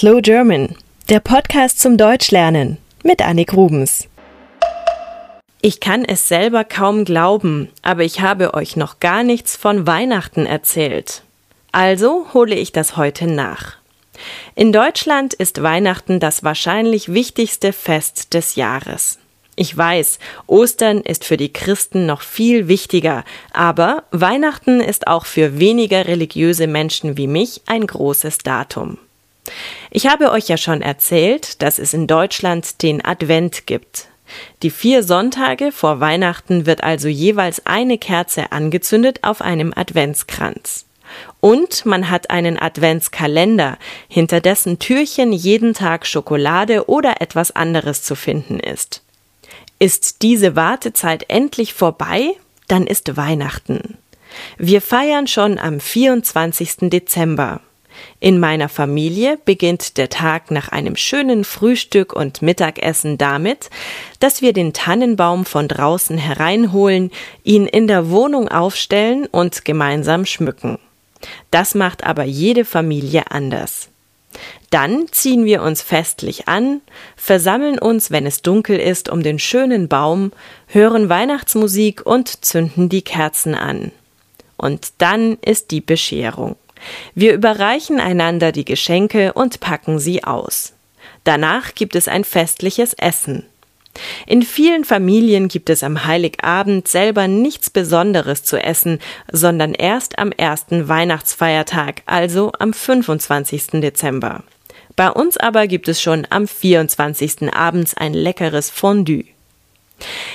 Slow German, der Podcast zum Deutschlernen mit Annik Rubens. Ich kann es selber kaum glauben, aber ich habe euch noch gar nichts von Weihnachten erzählt. Also hole ich das heute nach. In Deutschland ist Weihnachten das wahrscheinlich wichtigste Fest des Jahres. Ich weiß, Ostern ist für die Christen noch viel wichtiger, aber Weihnachten ist auch für weniger religiöse Menschen wie mich ein großes Datum. Ich habe euch ja schon erzählt, dass es in Deutschland den Advent gibt. Die vier Sonntage vor Weihnachten wird also jeweils eine Kerze angezündet auf einem Adventskranz. Und man hat einen Adventskalender, hinter dessen Türchen jeden Tag Schokolade oder etwas anderes zu finden ist. Ist diese Wartezeit endlich vorbei, dann ist Weihnachten. Wir feiern schon am 24. Dezember. In meiner Familie beginnt der Tag nach einem schönen Frühstück und Mittagessen damit, dass wir den Tannenbaum von draußen hereinholen, ihn in der Wohnung aufstellen und gemeinsam schmücken. Das macht aber jede Familie anders. Dann ziehen wir uns festlich an, versammeln uns, wenn es dunkel ist, um den schönen Baum, hören Weihnachtsmusik und zünden die Kerzen an. Und dann ist die Bescherung. Wir überreichen einander die Geschenke und packen sie aus. Danach gibt es ein festliches Essen. In vielen Familien gibt es am Heiligabend selber nichts Besonderes zu essen, sondern erst am ersten Weihnachtsfeiertag, also am 25. Dezember. Bei uns aber gibt es schon am 24. abends ein leckeres Fondue.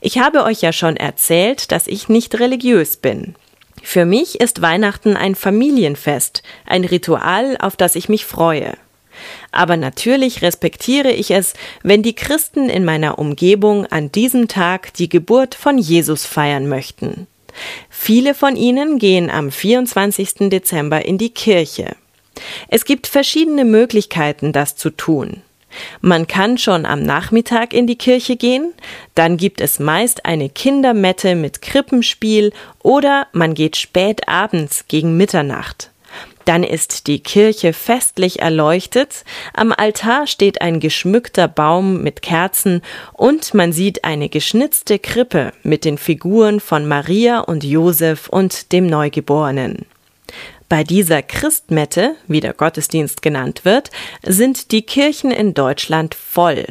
Ich habe euch ja schon erzählt, dass ich nicht religiös bin. Für mich ist Weihnachten ein Familienfest, ein Ritual, auf das ich mich freue. Aber natürlich respektiere ich es, wenn die Christen in meiner Umgebung an diesem Tag die Geburt von Jesus feiern möchten. Viele von ihnen gehen am 24. Dezember in die Kirche. Es gibt verschiedene Möglichkeiten, das zu tun. Man kann schon am Nachmittag in die Kirche gehen, dann gibt es meist eine Kindermette mit Krippenspiel oder man geht spät abends gegen Mitternacht. Dann ist die Kirche festlich erleuchtet, am Altar steht ein geschmückter Baum mit Kerzen und man sieht eine geschnitzte Krippe mit den Figuren von Maria und Josef und dem Neugeborenen. Bei dieser Christmette, wie der Gottesdienst genannt wird, sind die Kirchen in Deutschland voll.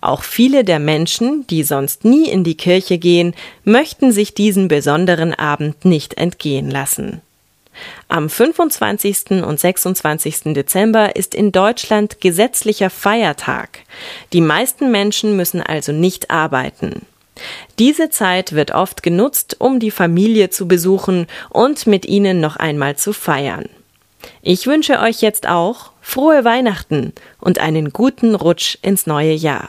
Auch viele der Menschen, die sonst nie in die Kirche gehen, möchten sich diesen besonderen Abend nicht entgehen lassen. Am 25. und 26. Dezember ist in Deutschland gesetzlicher Feiertag. Die meisten Menschen müssen also nicht arbeiten. Diese Zeit wird oft genutzt, um die Familie zu besuchen und mit ihnen noch einmal zu feiern. Ich wünsche euch jetzt auch frohe Weihnachten und einen guten Rutsch ins neue Jahr.